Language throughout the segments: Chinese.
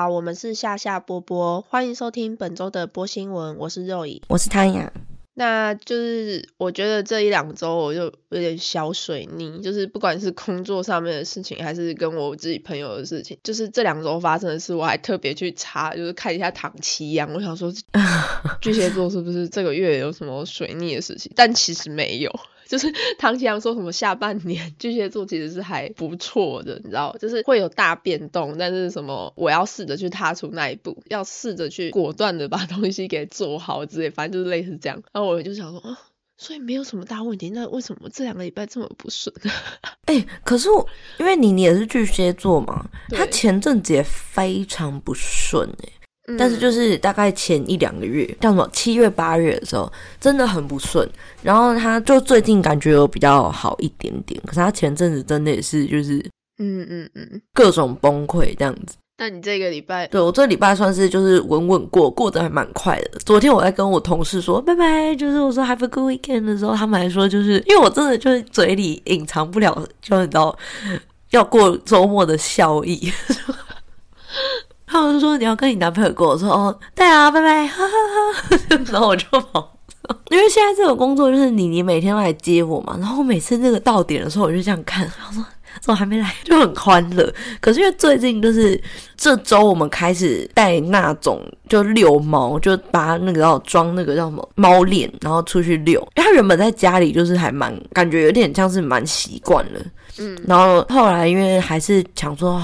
好，我们是夏夏波波，欢迎收听本周的波新闻，我是肉乙，我是汤雅。那就是我觉得这一两周我就有点小水逆，就是不管是工作上面的事情，还是跟我自己朋友的事情，就是这两周发生的事，我还特别去查，就是看一下唐奇阳，我想说巨蟹座是不是这个月有什么水逆的事情，但其实没有。就是唐奇阳说什么下半年巨蟹座其实是还不错的，你知道，就是会有大变动，但是什么我要试着去踏出那一步，要试着去果断的把东西给做好之类，反正就是类似这样。然后我就想说啊，所以没有什么大问题，那为什么这两个礼拜这么不顺？哎，可是我因为你你也是巨蟹座嘛，他前阵子也非常不顺哎。但是就是大概前一两个月，叫什么七月八月的时候，真的很不顺。然后他就最近感觉有比较好一点点，可是他前阵子真的也是就是，嗯嗯嗯，各种崩溃这样子。那你这个礼拜，对我这礼拜算是就是稳稳过，过得还蛮快的。昨天我在跟我同事说拜拜，就是我说 Have a good weekend 的时候，他们还说就是因为我真的就是嘴里隐藏不了，就你知道要过周末的笑意。他们就说你要跟你男朋友过，我说哦，对啊，拜拜，哈哈哈。然后我就跑，因为现在这个工作就是你，你每天都来接我嘛。然后每次那个到点的时候，我就这样看，他说怎么还没来，就很欢乐。可是因为最近就是这周我们开始带那种就遛猫，就把那个要装那个叫什么猫链，然后出去遛。因为他原本在家里就是还蛮感觉有点像是蛮习惯了，嗯。然后后来因为还是想说。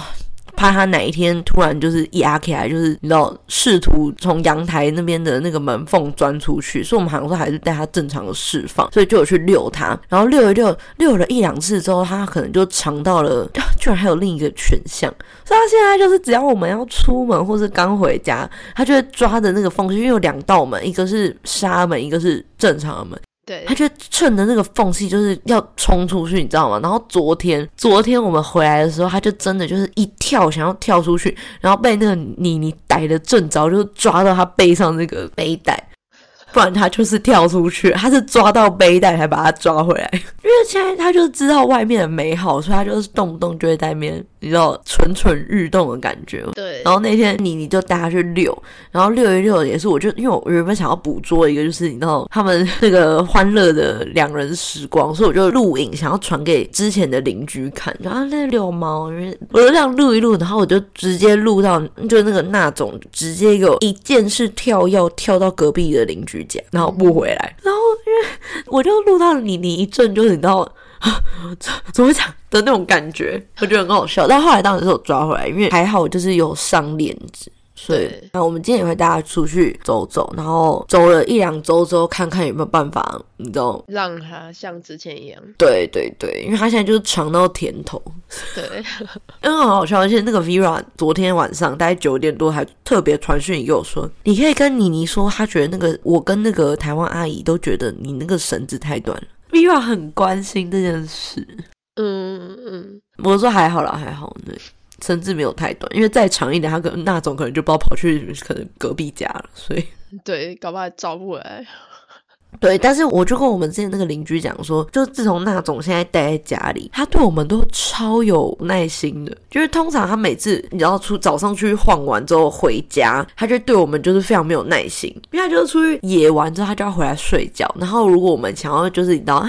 怕他哪一天突然就是压起来，就是你知道试图从阳台那边的那个门缝钻出去，所以我们好像说还是带他正常的释放，所以就有去遛他，然后遛一遛，遛了一两次之后，他可能就尝到了，居然还有另一个选项，所以他现在就是只要我们要出门或是刚回家，他就会抓着那个缝隙，因为有两道门，一个是纱门，一个是正常的门。对，他就趁着那个缝隙，就是要冲出去，你知道吗？然后昨天，昨天我们回来的时候，他就真的就是一跳，想要跳出去，然后被那个妮妮逮的正着，就抓到他背上那个背带。不然他就是跳出去，他是抓到背带才把他抓回来。因为现在他就知道外面的美好，所以他就是动不动就会在那边，你知道蠢蠢欲动的感觉。对。然后那天你你就带他去遛，然后遛一遛也是，我就因为我原本想要捕捉一个，就是你知道他们那个欢乐的两人时光，所以我就录影，想要传给之前的邻居看。然后那遛猫，因为我就这样录一录，然后我就直接录到，就那个那种直接有一件事跳要跳到隔壁的邻居。然后不回来，然后因为我就录到你，你一阵就是你知道怎怎么讲的那种感觉，我觉得很好笑。但后来当时是我抓回来，因为还好就是有上链子。对，那我们今天也会大家出去走走，然后走了一两周之后，看看有没有办法，你知道，让他像之前一样。对对对，因为他现在就是尝到甜头。对，因为很好笑，而且那个 Vera 昨天晚上大概九点多还特别传讯给我说，你可以跟妮妮说，他觉得那个我跟那个台湾阿姨都觉得你那个绳子太短了。Vera 很关心这件事。嗯嗯，我说还好啦，还好呢。甚至没有太短，因为再长一点，他可能那种可能就不知道跑去可能隔壁家了，所以对，搞不好找不回来。对，但是我就跟我们之前那个邻居讲说，就自从那种现在待在家里，他对我们都超有耐心的。就是通常他每次你知道出早上出去晃完之后回家，他就对我们就是非常没有耐心，因为他就是出去野完之后他就要回来睡觉。然后如果我们想要就是你知道。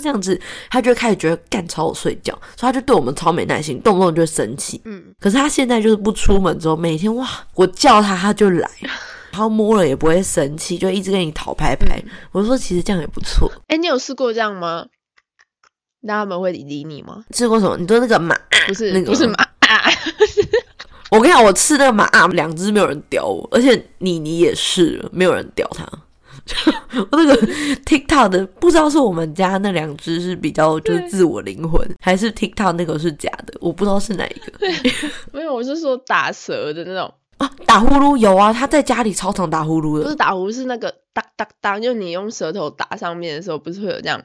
这样子，他就开始觉得干吵我睡觉，所以他就对我们超没耐心，动不动就生气。嗯，可是他现在就是不出门之后，每天哇，我叫他他就来，然后摸了也不会生气，就一直跟你讨拍拍。我说其实这样也不错。哎，你有试过这样吗？那他们会理你吗？试过什么？你说那个马不是那个不是马？我跟你讲，我吃那个马，两只没有人叼我，而且你你也是没有人叼他。我那个 TikTok 的不知道是我们家那两只是比较就是自我灵魂，还是 TikTok 那个是假的，我不知道是哪一个。没有，我是说打蛇的那种啊，打呼噜有啊，他在家里超常打呼噜的。不是打呼，是那个当当当，就你用舌头打上面的时候，不是会有这样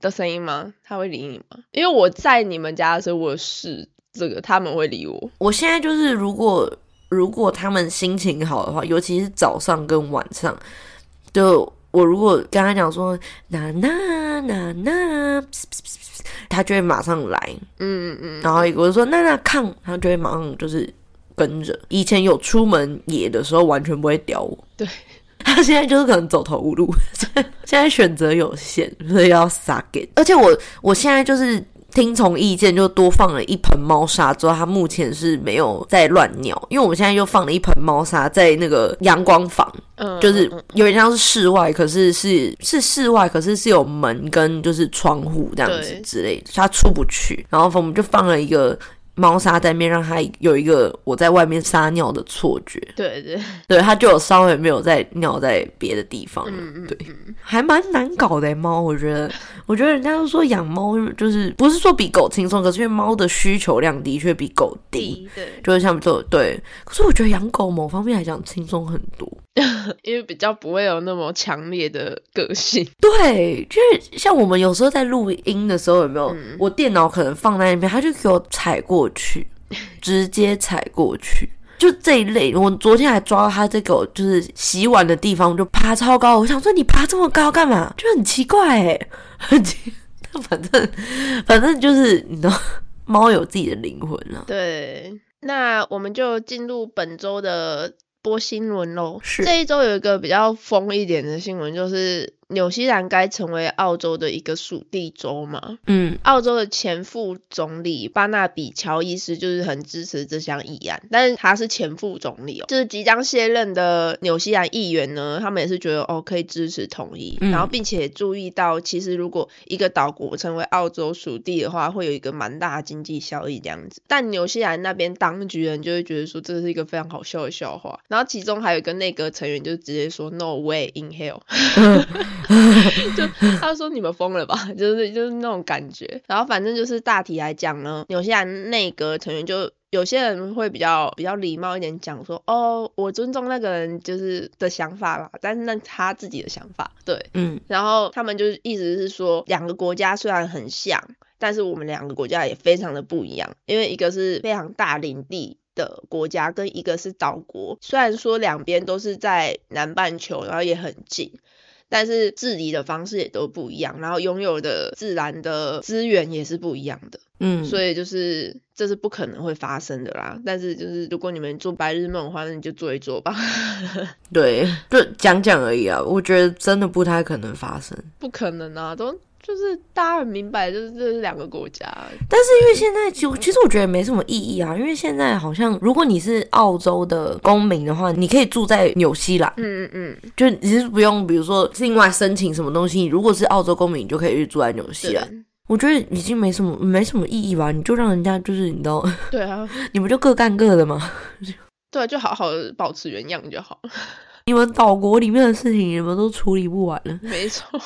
的声音吗？他会理你吗？因为我在你们家的时候，我试这个，他们会理我。我现在就是如果。如果他们心情好的话，尤其是早上跟晚上，就我如果跟他讲说娜娜娜娜，他就会马上来，嗯嗯嗯，然后我就说娜娜抗，他就会马上就是跟着。以前有出门野的时候，完全不会屌我。对，他现在就是可能走投无路，现在选择有限，所以要撒给。而且我我现在就是。听从意见，就多放了一盆猫砂。之后，它目前是没有在乱尿，因为我们现在又放了一盆猫砂在那个阳光房，嗯，就是有点像是室外，可是是是室外，可是是有门跟就是窗户这样子之类的，它出不去。然后我们就放了一个。猫砂在面，让它有一个我在外面撒尿的错觉。对对对，它就有稍微没有在尿在别的地方。嗯嗯，对，还蛮难搞的猫，我觉得。我觉得人家都说养猫就是不是说比狗轻松，可是因为猫的需求量的确比狗低。对，就是像这对。可是我觉得养狗某方面来讲轻松很多。因为比较不会有那么强烈的个性，对，就是像我们有时候在录音的时候，有没有？我电脑可能放在那边，它就给我踩过去，直接踩过去，就这一类。我昨天还抓到他这个，就是洗碗的地方就爬超高，我想说你爬这么高干嘛？就很奇怪哎，很奇，反正反正就是你知道，猫有自己的灵魂啊。对，那我们就进入本周的。播新闻喽！是这一周有一个比较疯一点的新闻，就是。纽西兰该成为澳洲的一个属地州嘛？嗯，澳洲的前副总理巴纳比乔伊斯就是很支持这项议案，但是他是前副总理哦，就是即将卸任的纽西兰议员呢，他们也是觉得哦可以支持同意，然后并且注意到，其实如果一个岛国成为澳洲属地的话，会有一个蛮大的经济效益这样子。但纽西兰那边当局人就会觉得说这是一个非常好笑的笑话，然后其中还有一个内阁成员就直接说 No way in hell。就他说你们疯了吧，就是就是那种感觉。然后反正就是大体来讲呢，纽西兰内阁成员就有些人会比较比较礼貌一点讲说，哦，我尊重那个人就是的想法啦，但是那他自己的想法，对，嗯。然后他们就是意思是说，两个国家虽然很像，但是我们两个国家也非常的不一样，因为一个是非常大领地的国家，跟一个是岛国，虽然说两边都是在南半球，然后也很近。但是治理的方式也都不一样，然后拥有的自然的资源也是不一样的，嗯，所以就是这是不可能会发生的啦。但是就是如果你们做白日梦的话，那你就做一做吧。对，就讲讲而已啊，我觉得真的不太可能发生，不可能啊，都。就是大家很明白，就是这是两个国家。但是因为现在就其实我觉得没什么意义啊，因为现在好像如果你是澳洲的公民的话，你可以住在纽西兰。嗯嗯嗯，就你是不用，比如说另外申请什么东西。如果是澳洲公民，你就可以去住在纽西兰。我觉得已经没什么没什么意义吧？你就让人家就是你知道？对啊，你们就各干各的嘛。对，就好好的保持原样就好。你们岛国里面的事情，你们都处理不完了。没错。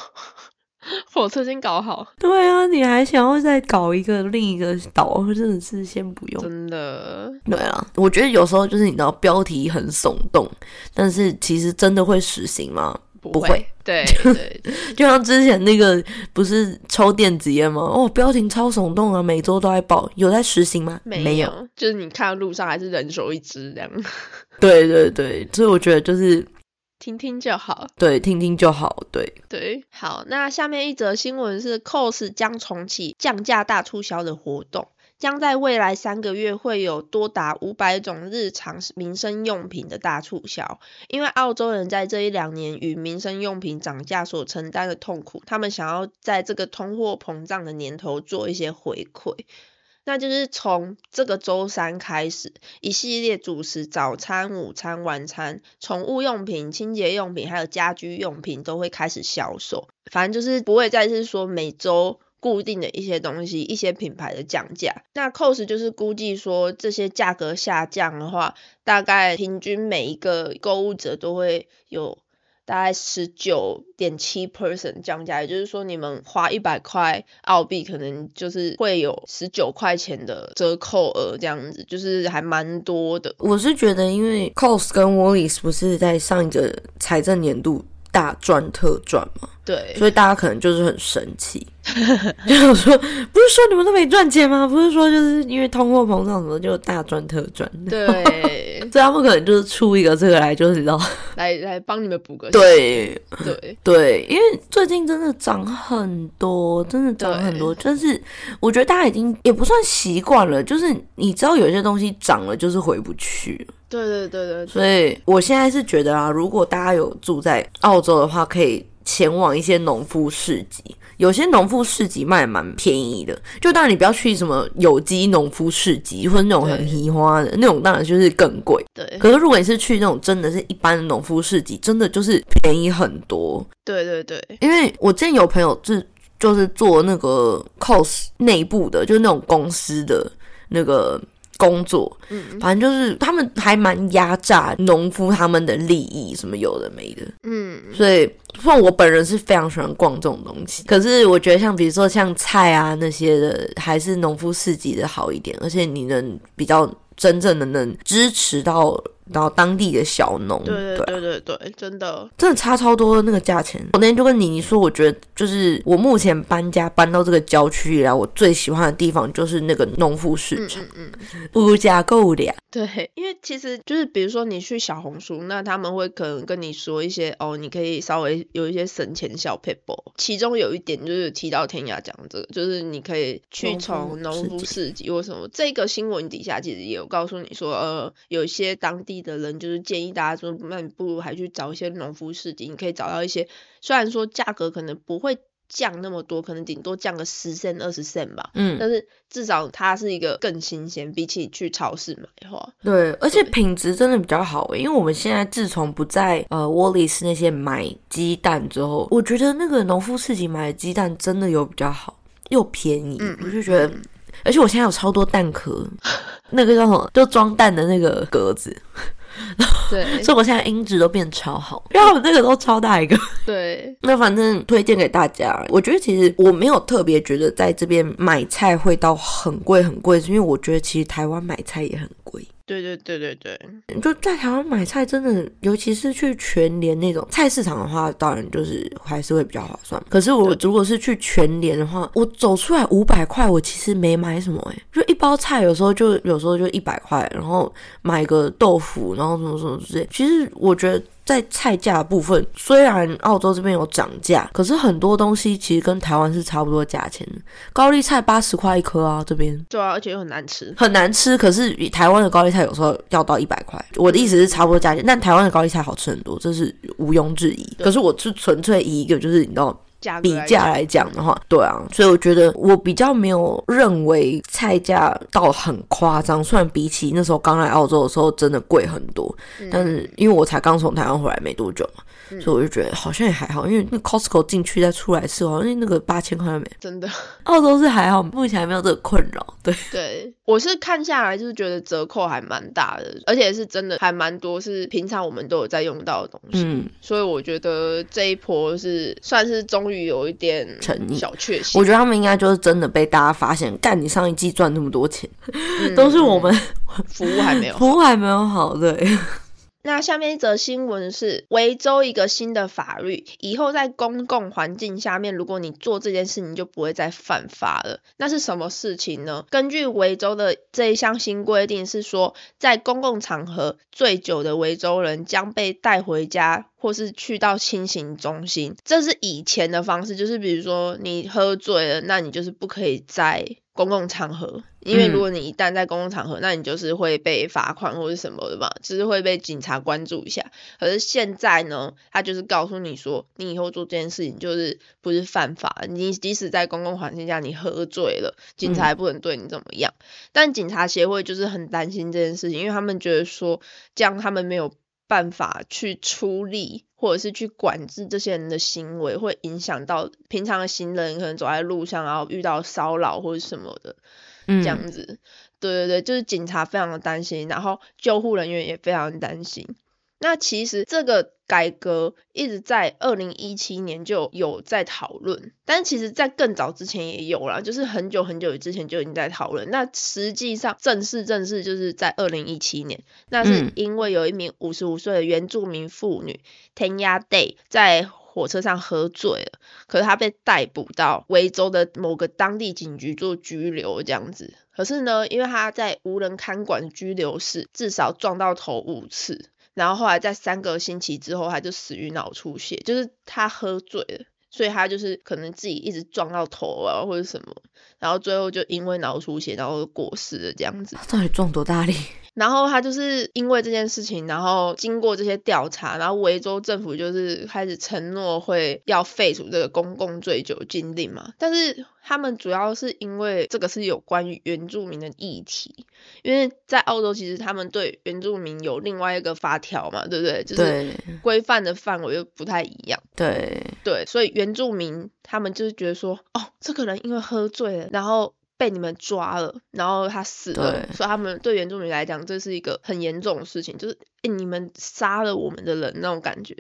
火车先搞好，对啊，你还想要再搞一个另一个岛，真的是先不用。真的，对啊，我觉得有时候就是你知道标题很耸动，但是其实真的会实行吗？不会。对 对，就像之前那个不是抽电子烟吗？哦，标题超耸动啊，每周都在报，有在实行吗？没有，就是你看路上还是人手一支这样。对对对，所以我觉得就是。听听就好，对，听听就好，对对，好。那下面一则新闻是，COS 将重启降价大促销的活动，将在未来三个月会有多达五百种日常民生用品的大促销。因为澳洲人在这一两年与民生用品涨价所承担的痛苦，他们想要在这个通货膨胀的年头做一些回馈。那就是从这个周三开始，一系列主食、早餐、午餐、晚餐、宠物用品、清洁用品，还有家居用品都会开始销售。反正就是不会再是说每周固定的一些东西，一些品牌的降价。那 cos 就是估计说这些价格下降的话，大概平均每一个购物者都会有。大概十九点七 percent 降价，也就是说，你们花一百块澳币，可能就是会有十九块钱的折扣额，这样子，就是还蛮多的。我是觉得，因为 Cost 跟 Wallis 不是在上一个财政年度大赚特赚嘛，对，所以大家可能就是很生气，就说不是说你们都没赚钱吗？不是说就是因为通货膨胀什么就大赚特赚？对。所以他们可能就是出一个这个来，就是你知道，来来帮你们补个 对对对，因为最近真的涨很多，真的涨很多，就是我觉得大家已经也不算习惯了，就是你知道有些东西涨了就是回不去了。对对对对，所以我现在是觉得啊，如果大家有住在澳洲的话，可以前往一些农夫市集。有些农夫市集卖蛮便宜的，就当然你不要去什么有机农夫市集或者那种很奇花的那种，当然就是更贵。对，可是如果你是去那种真的是一般的农夫市集，真的就是便宜很多。对对对，因为我之前有朋友是就是做那个 cos 内部的，就是那种公司的那个。工作，嗯，反正就是他们还蛮压榨农夫他们的利益，什么有的没的，嗯，所以虽然我本人是非常喜欢逛这种东西，可是我觉得像比如说像菜啊那些的，还是农夫市集的好一点，而且你能比较真正的能支持到。然后当地的小农，对对对对对，真的真的差超多的那个价钱。我那天就跟妮妮说，我觉得就是我目前搬家搬到这个郊区以来，我最喜欢的地方就是那个农夫市场，嗯嗯，物价够的。对，因为其实就是比如说你去小红书，那他们会可能跟你说一些哦，你可以稍微有一些省钱小 paper，其中有一点就是提到天涯讲这个，就是你可以去从农夫市集或什么。这个新闻底下其实也有告诉你说，呃，有一些当地的人就是建议大家说，那你不如还去找一些农夫市集，你可以找到一些，虽然说价格可能不会。降那么多，可能顶多降个十 cent 二十 cent 吧。嗯，但是至少它是一个更新鲜，比起去超市买的话。对，而且品质真的比较好诶，因为我们现在自从不在呃 Wallis 那些买鸡蛋之后，我觉得那个农夫市集买的鸡蛋真的有比较好，又便宜。嗯，我就觉得，而且我现在有超多蛋壳，那个叫什么，就装蛋的那个格子。对，所以我现在音质都变超好，然后我那个都超大一个。对，那反正推荐给大家。我觉得其实我没有特别觉得在这边买菜会到很贵很贵，因为我觉得其实台湾买菜也很贵。对对对对对，就在台湾买菜，真的，尤其是去全联那种菜市场的话，当然就是还是会比较划算。可是我如果是去全联的话，我走出来五百块，我其实没买什么哎，就一包菜，有时候就有时候就一百块，然后买个豆腐，然后什么什么之类。其实我觉得。在菜价部分，虽然澳洲这边有涨价，可是很多东西其实跟台湾是差不多价钱的。高丽菜八十块一颗啊，这边对啊，而且又很难吃，很难吃。可是比台湾的高丽菜有时候要到一百块，我的意思是差不多价钱，但台湾的高丽菜好吃很多，这是毋庸置疑。可是我是纯粹以一个就是你知道。比价来讲的话，对啊，所以我觉得我比较没有认为菜价到很夸张。虽然比起那时候刚来澳洲的时候真的贵很多，但是因为我才刚从台湾回来没多久嘛。所以我就觉得好像也还好，因为那 Costco 进去再出来吃好像那个八千块没，真的。澳洲是还好，目前还没有这个困扰。对对，我是看下来就是觉得折扣还蛮大的，而且是真的还蛮多，是平常我们都有在用到的东西。嗯，所以我觉得这一波是算是终于有一点诚意，小确幸。我觉得他们应该就是真的被大家发现，干你上一季赚那么多钱，都是我们服务还没有，服务还没有好，对。那下面一则新闻是维州一个新的法律，以后在公共环境下面，如果你做这件事，你就不会再犯法了。那是什么事情呢？根据维州的这一项新规定是说，在公共场合醉酒的维州人将被带回家，或是去到清醒中心。这是以前的方式，就是比如说你喝醉了，那你就是不可以在。公共场合，因为如果你一旦在公共场合，那你就是会被罚款或者什么的嘛，就是会被警察关注一下。可是现在呢，他就是告诉你说，你以后做这件事情就是不是犯法，你即使在公共环境下你喝醉了，警察也不能对你怎么样。但警察协会就是很担心这件事情，因为他们觉得说这样他们没有办法去出力。或者是去管制这些人的行为，会影响到平常的行人，可能走在路上，然后遇到骚扰或者什么的，这样子。对对对，就是警察非常的担心，然后救护人员也非常担心。那其实这个改革一直在二零一七年就有在讨论，但其实在更早之前也有啦，就是很久很久之前就已经在讨论。那实际上正式正式就是在二零一七年，那是因为有一名五十五岁的原住民妇女 Tanya Day 在。火车上喝醉了，可是他被逮捕到维州的某个当地警局做拘留这样子。可是呢，因为他在无人看管拘留室至少撞到头五次，然后后来在三个星期之后他就死于脑出血，就是他喝醉了。所以他就是可能自己一直撞到头啊，或者什么，然后最后就因为脑出血，然后过世了这样子。到底撞多大力？然后他就是因为这件事情，然后经过这些调查，然后维州政府就是开始承诺会要废除这个公共醉酒禁令嘛。但是他们主要是因为这个是有关于原住民的议题，因为在澳洲其实他们对原住民有另外一个法条嘛，对不对？就是规范的范围又不太一样。对对，所以原住民他们就是觉得说，哦，这个人因为喝醉了，然后。被你们抓了，然后他死了，所以他们对原住民来讲，这是一个很严重的事情，就是你们杀了我们的人那种感觉，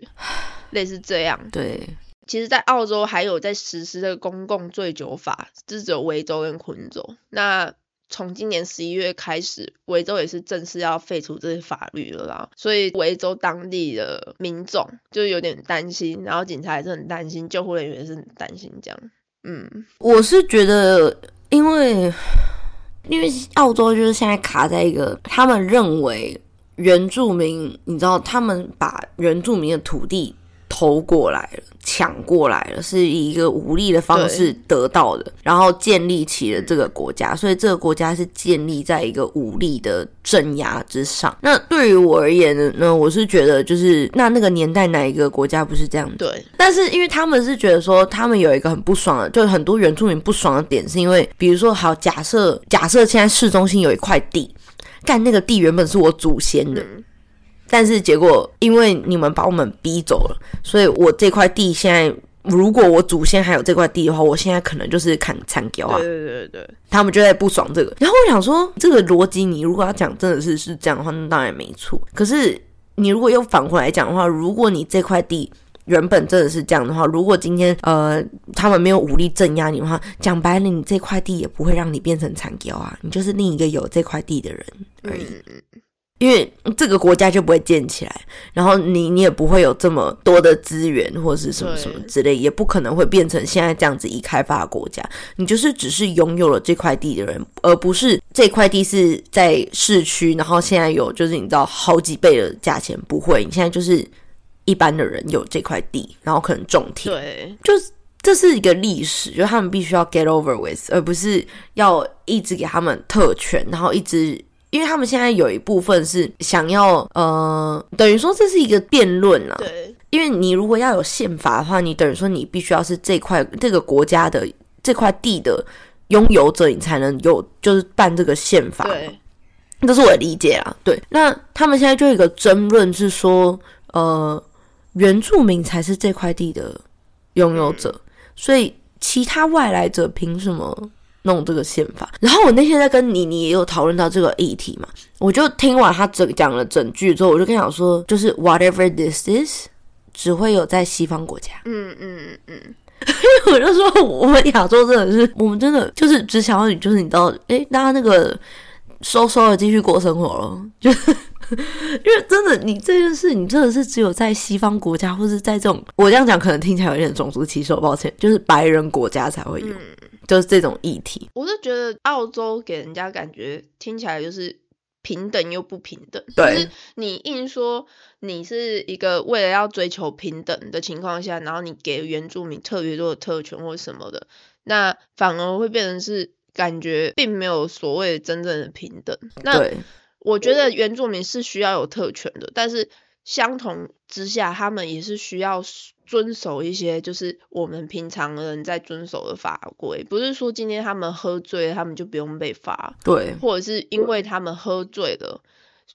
类似这样。对，其实，在澳洲还有在实施这个公共醉酒法，是只有维州跟昆州。那从今年十一月开始，维州也是正式要废除这些法律了啦。所以维州当地的民众就有点担心，然后警察也是很担心，救护人员也是很担心，这样。嗯，我是觉得。因为，因为澳洲就是现在卡在一个，他们认为原住民，你知道，他们把原住民的土地。偷过来了，抢过来了，是以一个武力的方式得到的，然后建立起了这个国家，所以这个国家是建立在一个武力的镇压之上。那对于我而言呢，我是觉得就是那那个年代哪一个国家不是这样？对。但是因为他们是觉得说，他们有一个很不爽的，就很多原住民不爽的点，是因为比如说，好假设假设现在市中心有一块地，干那个地原本是我祖先的。但是结果，因为你们把我们逼走了，所以我这块地现在，如果我祖先还有这块地的话，我现在可能就是砍残雕啊。对对对对，他们就在不爽这个。然后我想说，这个逻辑你如果要讲真的是是这样的话，那当然没错。可是你如果又反过来讲的话，如果你这块地原本真的是这样的话，如果今天呃他们没有武力镇压你的话，讲白了，你这块地也不会让你变成残雕啊，你就是另一个有这块地的人而已。因为这个国家就不会建起来，然后你你也不会有这么多的资源或者是什么什么之类，也不可能会变成现在这样子已开发国家。你就是只是拥有了这块地的人，而不是这块地是在市区，然后现在有就是你知道好几倍的价钱。不会，你现在就是一般的人有这块地，然后可能种田。对，就是这是一个历史，就他们必须要 get over with，而不是要一直给他们特权，然后一直。因为他们现在有一部分是想要，呃，等于说这是一个辩论了。对，因为你如果要有宪法的话，你等于说你必须要是这块这个国家的这块地的拥有者，你才能有就是办这个宪法。对，这是我的理解啊。对，那他们现在就有一个争论是说，呃，原住民才是这块地的拥有者，所以其他外来者凭什么？弄这个宪法，然后我那天在跟妮妮也有讨论到这个议题嘛？我就听完他整讲了整句之后，我就跟他讲说，就是 whatever this is，只会有在西方国家。嗯嗯嗯嗯，我就说我们亚洲真的是，我们真的就是只想要你，就是你知道，哎，大家那个收收的继续过生活了，就是因为真的，你这件事，你真的是只有在西方国家，或是在这种我这样讲，可能听起来有点种族歧视，抱歉，就是白人国家才会有。就是这种议题，我是觉得澳洲给人家感觉听起来就是平等又不平等。对，你硬说你是一个为了要追求平等的情况下，然后你给原住民特别多的特权或什么的，那反而会变成是感觉并没有所谓真正的平等。那我觉得原住民是需要有特权的，但是相同之下，他们也是需要。遵守一些就是我们平常人在遵守的法规，不是说今天他们喝醉，他们就不用被罚，对，或者是因为他们喝醉了，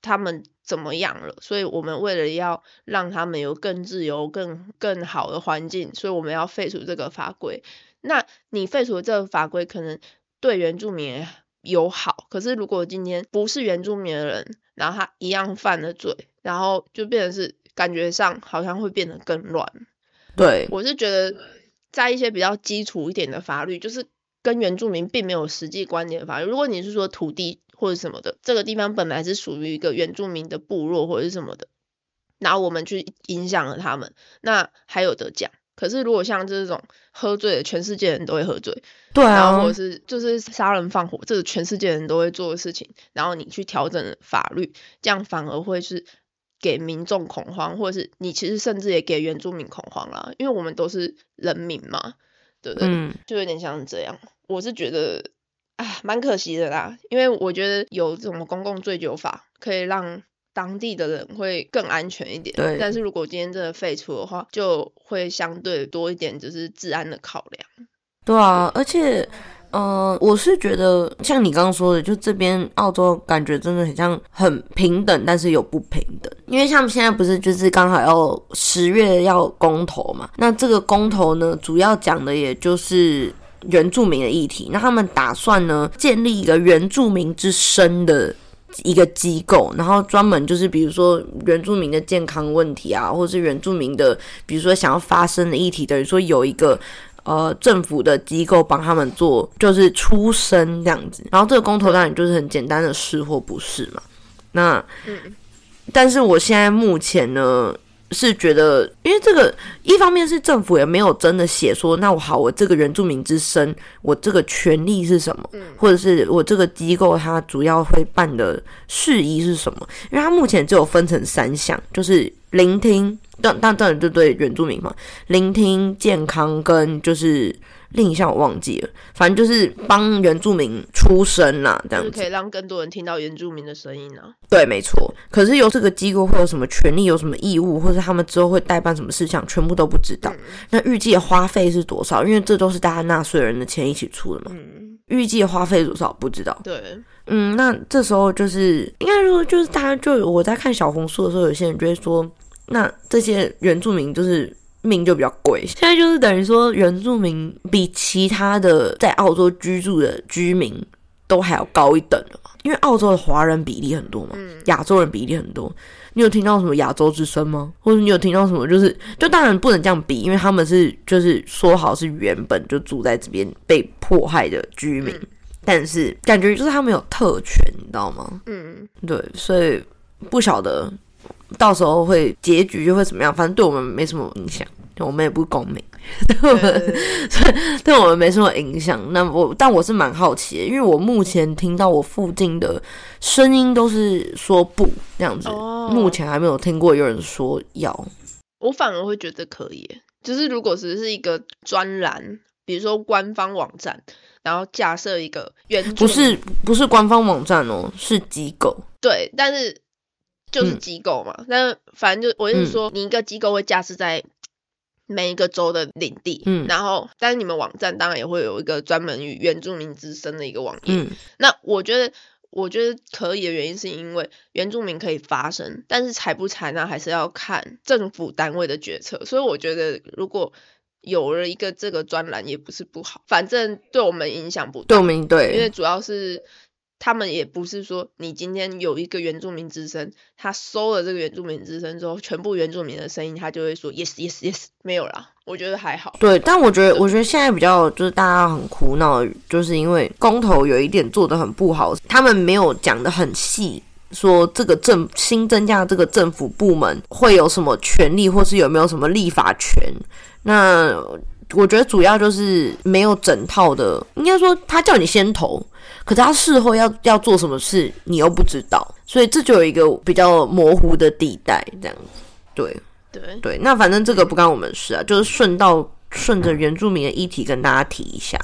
他们怎么样了，所以我们为了要让他们有更自由、更更好的环境，所以我们要废除这个法规。那你废除这个法规，可能对原住民有好，可是如果今天不是原住民的人，然后他一样犯了罪，然后就变成是感觉上好像会变得更乱。对，我是觉得在一些比较基础一点的法律，就是跟原住民并没有实际关联的法律。如果你是说土地或者什么的，这个地方本来是属于一个原住民的部落或者是什么的，然后我们去影响了他们，那还有得讲。可是如果像这种喝醉的，全世界人都会喝醉，对啊然后或者，是就是杀人放火，这是全世界人都会做的事情，然后你去调整法律，这样反而会是给民众恐慌，或者是你其实甚至也给原住民恐慌啦，因为我们都是人民嘛，对不对？嗯，就有点像是这样。我是觉得，啊，蛮可惜的啦，因为我觉得有这种公共醉酒法，可以让当地的人会更安全一点。对但是如果今天真的废除的话，就会相对多一点就是治安的考量。对啊，而且，呃，我是觉得像你刚刚说的，就这边澳洲感觉真的很像很平等，但是有不平等。因为像现在不是就是刚好要十月要公投嘛，那这个公投呢，主要讲的也就是原住民的议题。那他们打算呢建立一个原住民之声的。一个机构，然后专门就是比如说原住民的健康问题啊，或者是原住民的，比如说想要发生的议题，等于说有一个呃政府的机构帮他们做，就是出声这样子。然后这个公投当然就是很简单的是或不是嘛。那，但是我现在目前呢是觉得，因为这个一方面是政府也没有真的写说，那我好，我这个原住民之声，我这个权利是什么，或者是我这个机构它主要会办的事宜是什么？因为它目前只有分成三项，就是聆听，但但当然就对原住民嘛，聆听、健康跟就是另一项我忘记了，反正就是帮原住民出声啦，这样子就是可。以让更多人听到原住民的声音啊。对，没错。可是由这个机构会有什么权利，有什么义务，或者他们之后会代办什么事项，全部都不知道。那预计的花费是多少？因为这都是大家纳税人的钱一起出的嘛。嗯，预计的花费多少不知道。对，嗯，那这时候就是应该说，就是大家就我在看小红书的时候，有些人就会说，那这些原住民就是命就比较贵。现在就是等于说，原住民比其他的在澳洲居住的居民都还要高一等了嘛，因为澳洲的华人比例很多嘛，亚洲人比例很多。你有听到什么亚洲之声吗？或者你有听到什么？就是就当然不能这样比，因为他们是就是说好是原本就住在这边被迫害的居民，但是感觉就是他们有特权，你知道吗？嗯，对，所以不晓得到时候会结局就会怎么样，反正对我们没什么影响，我们也不是公民，对我们对我们没什么影响。那我但我是蛮好奇的，因为我目前听到我附近的声音都是说不这样子，哦目前还没有听过有人说要。我反而会觉得可以耶，就是如果只是一个专栏，比如说官方网站，然后架设一个原不是不是官方网站哦，是机构。对，但是就是嗯机构嘛，那、反正就我就是说，你一个机构会架设在每一个州的领地，嗯然后但是你们网站当然也会有一个专门与原住民之声的一个网页，嗯那我觉得。我觉得可以的原因是因为原住民可以发声，但是采不采纳还是要看政府单位的决策。所以我觉得如果有了一个这个专栏也不是不好，反正对我们影响不大。对我们因为主要是他们也不是说你今天有一个原住民之声，他收了这个原住民之声之后，全部原住民的声音他就会说 yes yes yes，没有啦，我觉得还好。对，但我觉得，我觉得现在比较就是大家很苦恼，就是因为公投有一点做的很不好，他们没有讲的很细，说这个政新增加的这个政府部门会有什么权利，或是有没有什么立法权。那我觉得主要就是没有整套的，应该说他叫你先投，可是他事后要要做什么事，你又不知道，所以这就有一个比较模糊的地带，这样子。对，对，对，那反正这个不干我们事啊，就是顺道顺着原住民的议题跟大家提一下，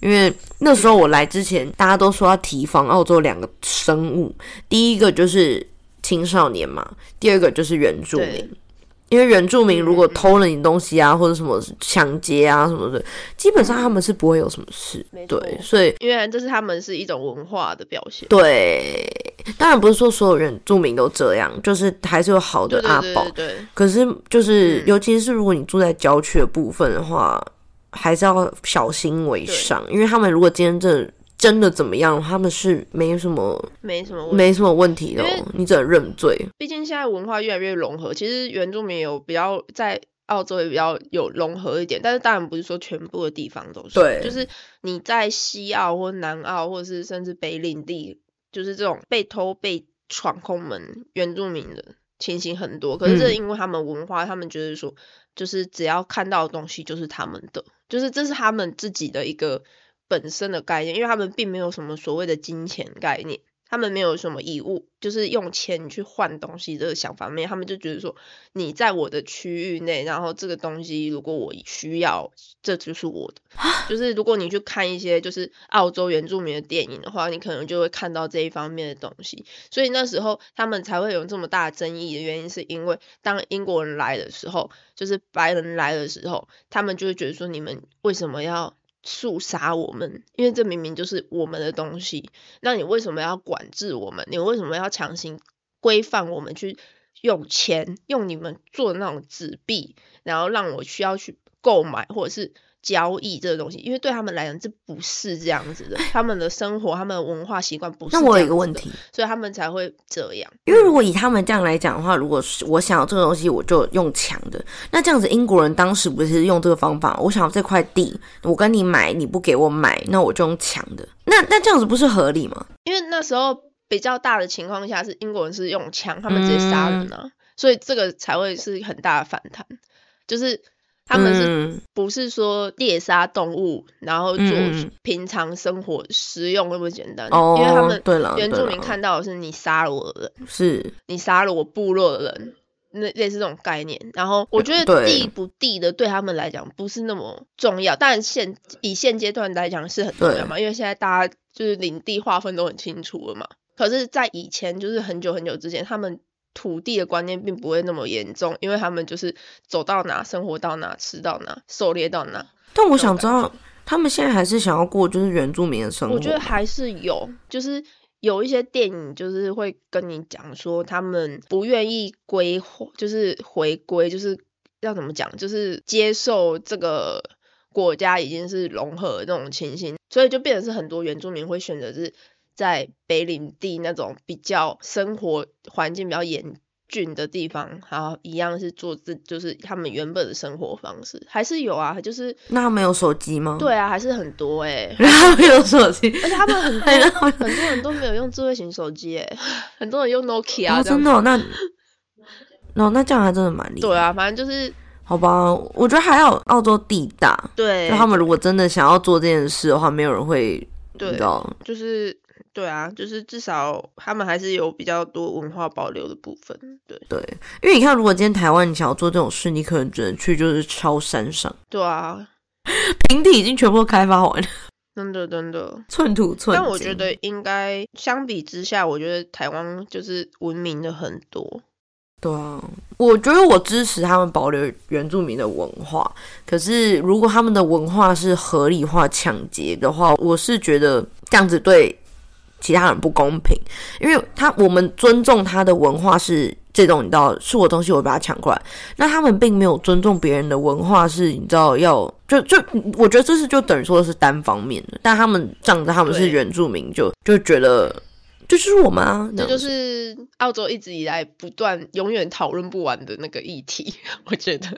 因为那时候我来之前，大家都说要提防澳洲两个生物，第一个就是青少年嘛，第二个就是原住民对。因为原住民如果偷了你东西啊，或者什么抢劫啊什么的，基本上他们是不会有什么事。对，所以因为这是他们是一种文化的表现。对，当然不是说所有原住民都这样，就是还是有好的阿宝。对可是就是，嗯。尤其是如果你住在郊区的部分的话，还是要小心为上，因为他们如果今天真的真的怎么样，他们是没什么没什么。没什么问题的、你只能认罪。毕竟现在文化越来越融合，其实原住民有比较在澳洲也比较有融合一点，但是当然不是说全部的地方都是，对就是你在西澳或南澳，或者是甚至北领地，就是这种被偷被闯空门原住民的，情形很多，可是这因为他们文化，他们觉得说，就是只要看到的东西就是他们的，就是这是他们自己的一个本身的概念，因为他们并没有什么所谓的金钱概念。他们没有什么义务，就是用钱去换东西这个想法，没有，他们就觉得说，你在我的区域内，然后这个东西如果我需要，这就是我的。就是如果你去看一些就是澳洲原住民的电影的话，你可能就会看到这一方面的东西。所以那时候他们才会有这么大的争议的原因，是因为当英国人来的时候，就是白人来的时候，他们就会觉得说，你们为什么要？肃杀我们，因为这明明就是我们的东西，那你为什么要管制我们？你为什么要强行规范我们去用钱，用你们做那种纸币，然后让我需要去购买，或者是？交易这个东西，因为对他们来讲，这不是这样子的。他们的生活，他们的文化习惯不是。那我有一个问题，所以他们才会这样。因为如果以他们这样来讲的话，如果是我想要这个东西，我就用抢的。那这样子，英国人当时不是用这个方法？我想要这块地，我跟你买，你不给我买，那我就用抢的。那那这样子不是合理吗？因为那时候比较大的情况下，是英国人是用枪，他们直接杀人啊，所以这个才会是很大的反弹，就是。他们是不是说猎杀动物，然后做平常生活食用那么简单？因为他们原住民看到的是你杀了我的人，是你杀了我部落的人，那类似这种概念。然后我觉得地不地的对他们来讲不是那么重要，但现以现阶段来讲是很重要嘛，因为现在大家就是领地划分都很清楚了嘛。可是，在以前就是很久很久之前，他们。土地的观念并不会那么严重，因为他们就是走到哪生活到哪，吃到哪，狩猎到哪。但我想知道，他们现在还是想要过就是原住民的生活。我觉得还是有，就是有一些电影就是会跟你讲说，他们不愿意归，就是回归，就是要怎么讲，就是接受这个国家已经是融合的那种情形，所以就变成是很多原住民会选择是。在北领地那种比较生活环境比较严峻的地方，然后一样是做这就是他们原本的生活方式，还是有啊，就是那他们有手机吗？对啊，还是很多哎，他们有手机，而且他们很 多很多人都没有用智慧型手机哎，很多人用 Nokia，真的那那 那这样还真的蛮厉害。对啊，反正就是好吧，我觉得还有，澳洲地大，对，就他们如果真的想要做这件事的话，没有人会对，就是。对啊，就是至少他们还是有比较多文化保留的部分。对对，因为你看，如果今天台湾你想要做这种事，你可能只能去就是超山上。对啊，平地已经全部都开发完了，真的真的寸土寸但我觉得应该相比之下，我觉得台湾就是文明的很多。对啊，我觉得我支持他们保留原住民的文化。可是如果他们的文化是合理化抢劫的话，我是觉得这样子对。其他人不公平，因为他我们尊重他的文化是这种，你知道是我东西，我把它抢过来。那他们并没有尊重别人的文化，是你知道要就就我觉得这是就等于说是单方面的。但他们仗着他们是原住民，就就觉得这就是我们啊，这就是澳洲一直以来不断永远讨论不完的那个议题。我觉得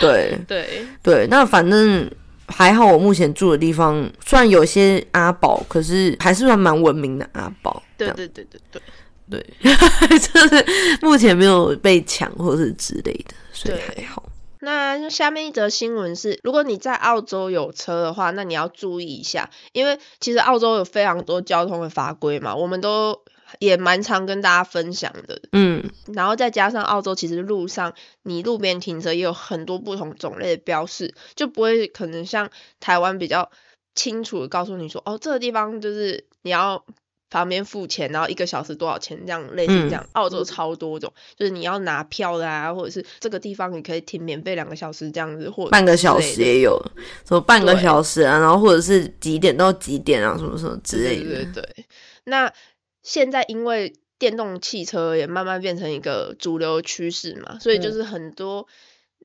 对对对，那反正。还好，我目前住的地方虽然有些阿宝，可是还是算蛮文明的阿宝。对对对对对对，就是目前没有被抢或是之类的，所以还好。那下面一则新闻是，如果你在澳洲有车的话，那你要注意一下，因为其实澳洲有非常多交通的法规嘛，我们都。也蛮常跟大家分享的，嗯，然后再加上澳洲，其实路上你路边停车也有很多不同种类的标示，就不会可能像台湾比较清楚的告诉你说，哦，这个地方就是你要旁边付钱，然后一个小时多少钱这样类似这样。澳洲超多种，就是你要拿票的啊，或者是这个地方你可以停免费两个小时这样子，或半个小时也有，什么半个小时啊，然后或者是几点到几点啊，什么什么之类的。对对对，那。现在因为电动汽车也慢慢变成一个主流趋势嘛，所以就是很多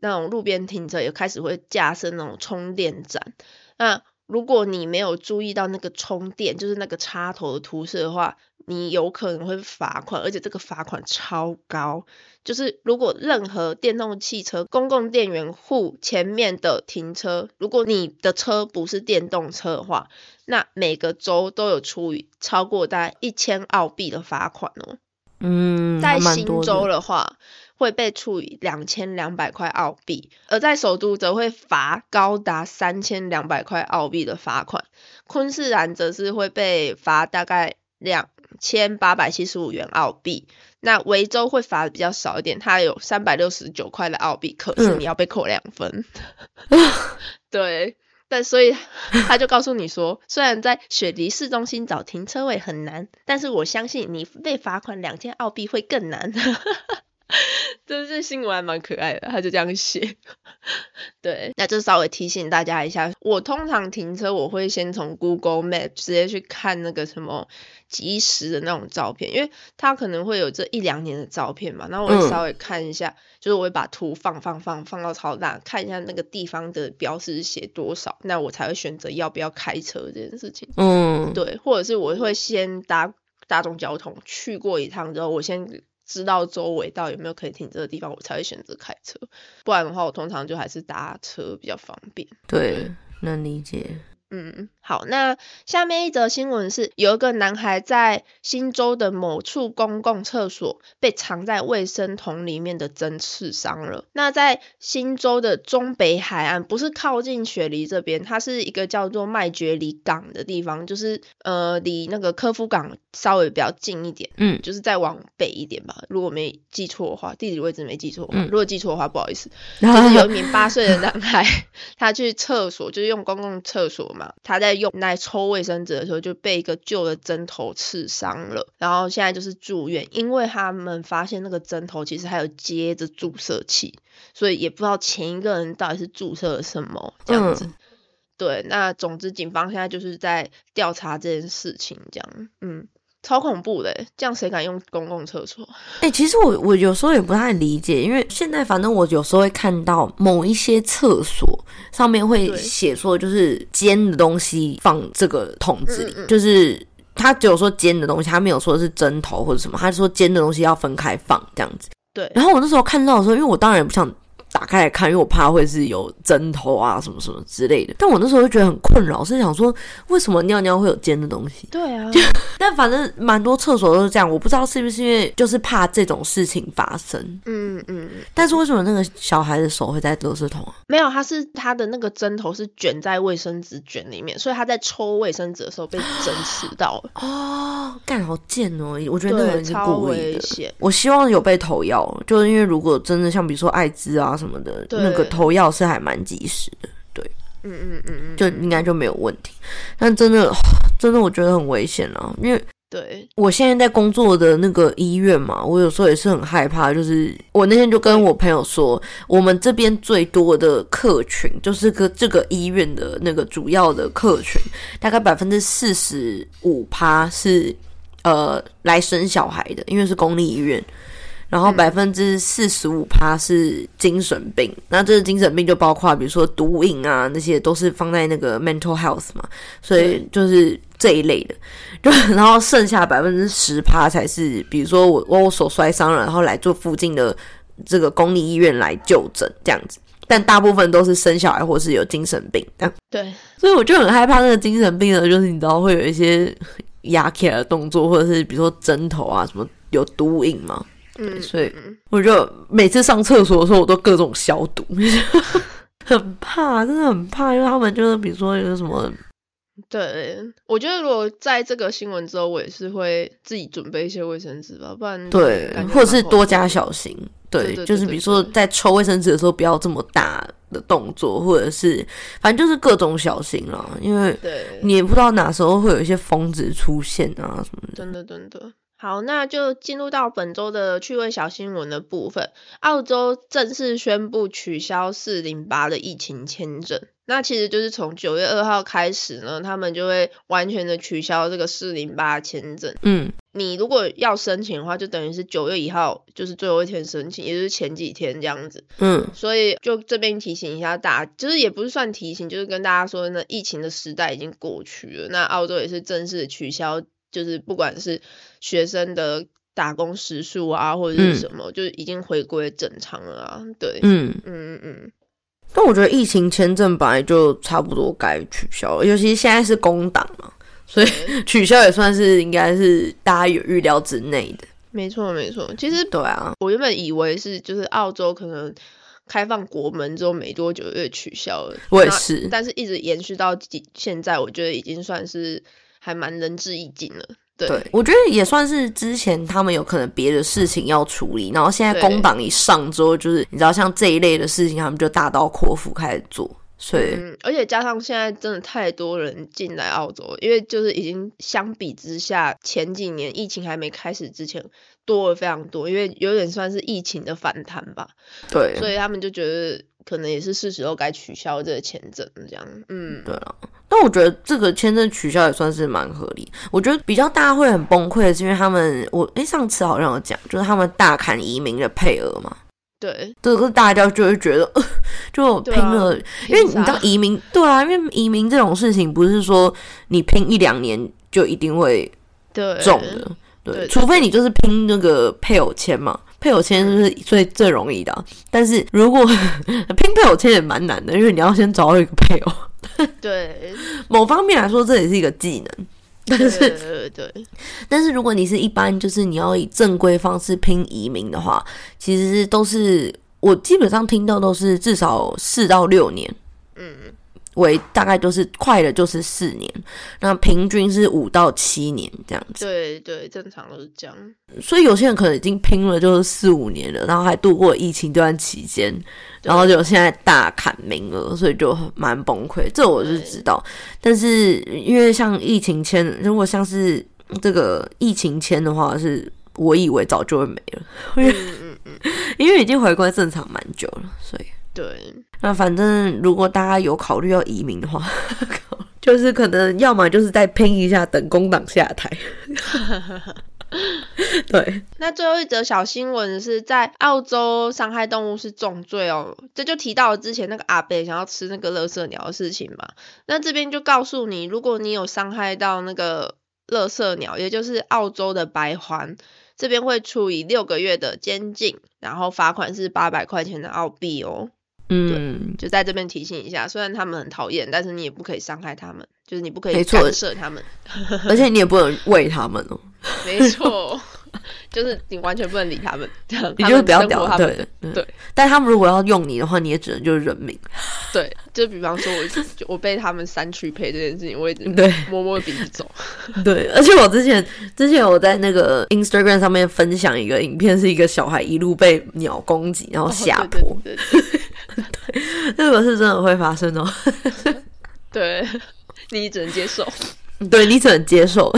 那种路边停车也开始会架设那种充电站。那如果你没有注意到那个充电，就是那个插头的图示的话，你有可能会罚款，而且这个罚款超高。就是如果任何电动汽车公共电源户前面的停车，如果你的车不是电动车的话，那每个州都有处以超过大概一千澳币的罚款哦。嗯，在新州的话，会被处以两千两百块澳币，而在首都则会罚高达三千两百块澳币的罚款。昆士兰则是会被罚大概两千八百七十五元澳币。那维州会罚的比较少一点，它有三百六十九块的澳币，可是你要被扣两分。对。但所以他就告诉你说，虽然在雪梨市中心找停车位很难，但是我相信你被罚款两千澳币会更难。就是新闻还蛮可爱的，他就这样写。对，那就稍微提醒大家一下，我通常停车我会先从 Google Map 直接去看那个什么即时的那种照片，因为它可能会有这一两年的照片嘛，那我会稍微看一下，就是我会把图放放放放到超大，看一下那个地方的标识写多少，那我才会选择要不要开车这件事情。嗯，对，或者是我会先搭大众交通去过一趟之后，我先。知道周围到有没有可以停车的地方，我才会选择开车。不然的话，我通常就还是搭车比较方便。对，能理解。嗯，好，那下面一则新闻是，有一个男孩在新州的某处公共厕所被藏在卫生桶里面的针刺伤了。那在新州的中北海岸，不是靠近雪梨这边，它是一个叫做麦爵里港的地方，就是呃离那个科夫港稍微比较近一点，嗯，就是再往北一点吧，如果没记错的话，地理位置没记错，如果记错的话不好意思。就是有一名八岁的男孩，他去厕所，就是用公共厕所嘛。他在用来抽卫生纸的时候就被一个旧的针头刺伤了，然后现在就是住院，因为他们发现那个针头其实还有接着注射器，所以也不知道前一个人到底是注射了什么这样子。对，那总之警方现在就是在调查这件事情，这样，嗯。超恐怖的，这样谁敢用公共厕所？哎，其实我我有时候也不太理解，因为现在反正我有时候会看到某一些厕所上面会写说，就是尖的东西放这个桶子里，就是他只有说尖的东西，他没有说是针头或者什么，他说尖的东西要分开放这样子。对。然后我那时候看到的时候，因为我当然也不想。打开来看，因为我怕会是有针头啊什么什么之类的。但我那时候就觉得很困扰，是想说为什么尿尿会有尖的东西？对啊，但反正蛮多厕所都是这样，我不知道是不是因为就是怕这种事情发生。嗯嗯。但是为什么那个小孩的手会在垃圾桶啊？没有，他是他的那个针头是卷在卫生纸卷里面，所以他在抽卫生纸的时候被针刺到了。哦，干好贱哦！我觉得那个人是故意的。我希望有被投药，就是因为如果真的像比如说艾滋啊。什么的，那个投药是还蛮及时的，对，嗯嗯嗯嗯，就应该就没有问题。但真的，真的我觉得很危险啊，因为对我现在在工作的那个医院嘛，我有时候也是很害怕。就是我那天就跟我朋友说，我们这边最多的客群，就是个这个医院的那个主要的客群，大概百分之四十五趴是呃来生小孩的，因为是公立医院。然后百分之四十五趴是精神病，那这个精神病就包括比如说毒瘾啊，那些都是放在那个 mental health 嘛，所以就是这一类的。就 然后剩下百分之十趴才是，比如说我我手摔伤了，然后来做附近的这个公立医院来就诊这样子。但大部分都是生小孩或是有精神病。对，所以我就很害怕那个精神病呢，就是你知道会有一些压起来的动作，或者是比如说针头啊什么有毒瘾嘛。嗯，所以我就每次上厕所的时候，我都各种消毒，很怕，真的很怕，因为他们就是比如说有什么，对，我觉得如果在这个新闻之后，我也是会自己准备一些卫生纸吧，不然对，或者是多加小心，对，就是比如说在抽卫生纸的时候，不要这么大的动作，或者是反正就是各种小心了，因为你也不知道哪时候会有一些疯子出现啊什么的，真的真的。好，那就进入到本周的趣味小新闻的部分。澳洲正式宣布取消四零八的疫情签证，那其实就是从九月二号开始呢，他们就会完全的取消这个四零八签证。嗯，你如果要申请的话，就等于是九月一号就是最后一天申请，也就是前几天这样子。嗯，所以就这边提醒一下大家，就是也不是算提醒，就是跟大家说，那疫情的时代已经过去了，那澳洲也是正式取消。就是不管是学生的打工时数啊，或者是什么，就是已经回归正常了啊。对，嗯嗯嗯。但我觉得疫情签证本来就差不多该取消了，尤其现在是工党嘛，所以 取消也算是应该是大家有预料之内的。没错没错。其实对啊，我原本以为是就是澳洲可能开放国门之后没多久又取消了，那我也是。但是一直延续到几现在，我觉得已经算是还蛮仁至义尽了。对，对，我觉得也算是之前他们有可能别的事情要处理，然后现在对。工党一上之后，就是你知道像这一类的事情，他们就大刀阔斧开始做，所以、嗯，而且加上现在真的太多人进来澳洲，因为就是已经相比之下，前几年疫情还没开始之前多了非常多，因为有点算是疫情的反弹吧，对，所以他们就觉得可能也是是时候该取消这个签证这样。嗯，对了。但我觉得这个签证取消也算是蛮合理。我觉得比较大家会很崩溃的是，因为他们我诶上次好像有讲，就是他们大砍移民的配额嘛。对，这个大家就会觉得，呃 就拼了，因为你凭啥知道移民，对啊，因为移民这种事情不是说你拼一两年就一定会对中的，对，对除非你就是拼那个配偶签嘛，配偶签是最最容易的啊、但是如果 拼配偶签也蛮难的，因为你要先找到一个配偶，对，某方面来说这也是一个技能。但对是，对对对，但是如果你是一般，就是你要以正规方式拼移民的话，其实都是我基本上听到都是至少四到六年，嗯，为大概都是快的就是四年，那平均是五到七年这样子。对对，正常都是这样。所以有些人可能已经拼了就是四五年了，然后还度过疫情这段期间，然后就现在大砍名额，所以就很蛮崩溃。这我是知道，但是因为像疫情签，如果像是这个疫情签的话，是我以为早就会没了，嗯嗯嗯，因为已经回归正常蛮久了，所以对，那反正如果大家有考虑要移民的话，就是可能要么就是再拼一下，等工党下台。对，那最后一则小新闻是在澳洲伤害动物是重罪哦，这就提到了之前那个阿贝想要吃那个乐色鸟的事情嘛。那这边就告诉你，如果你有伤害到那个乐色鸟，也就是澳洲的白环，这边会处以六个月的监禁，然后罚款是八百块钱的澳币哦。嗯，就在这边提醒一下，虽然他们很讨厌，但是你也不可以伤害他们，就是你不可以干涉他们。而且你也不能喂他们哦，没错，就是你完全不能理他们，你就是不要屌，他们的对对。但他们如果要用你的话，你也只能就是人命。对，就比方说我就我被他们删去配这件事情，我也只能对摸摸鼻子走。对，而且我之前之前我在那个 Instagram 上面分享一个影片，是一个小孩一路被鸟攻击，然后下坡，对 对这个是真的会发生哦。对，对你只能接受。对你只能接受。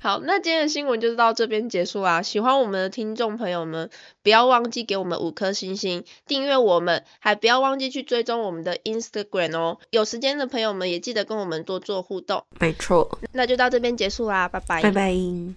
好，那今天的新闻就到这边结束啦。喜欢我们的听众朋友们，不要忘记给我们五颗星星，订阅我们，还不要忘记去追踪我们的 Instagram 哦。有时间的朋友们也记得跟我们多做互动。没错，那就到这边结束啦，拜拜。拜拜。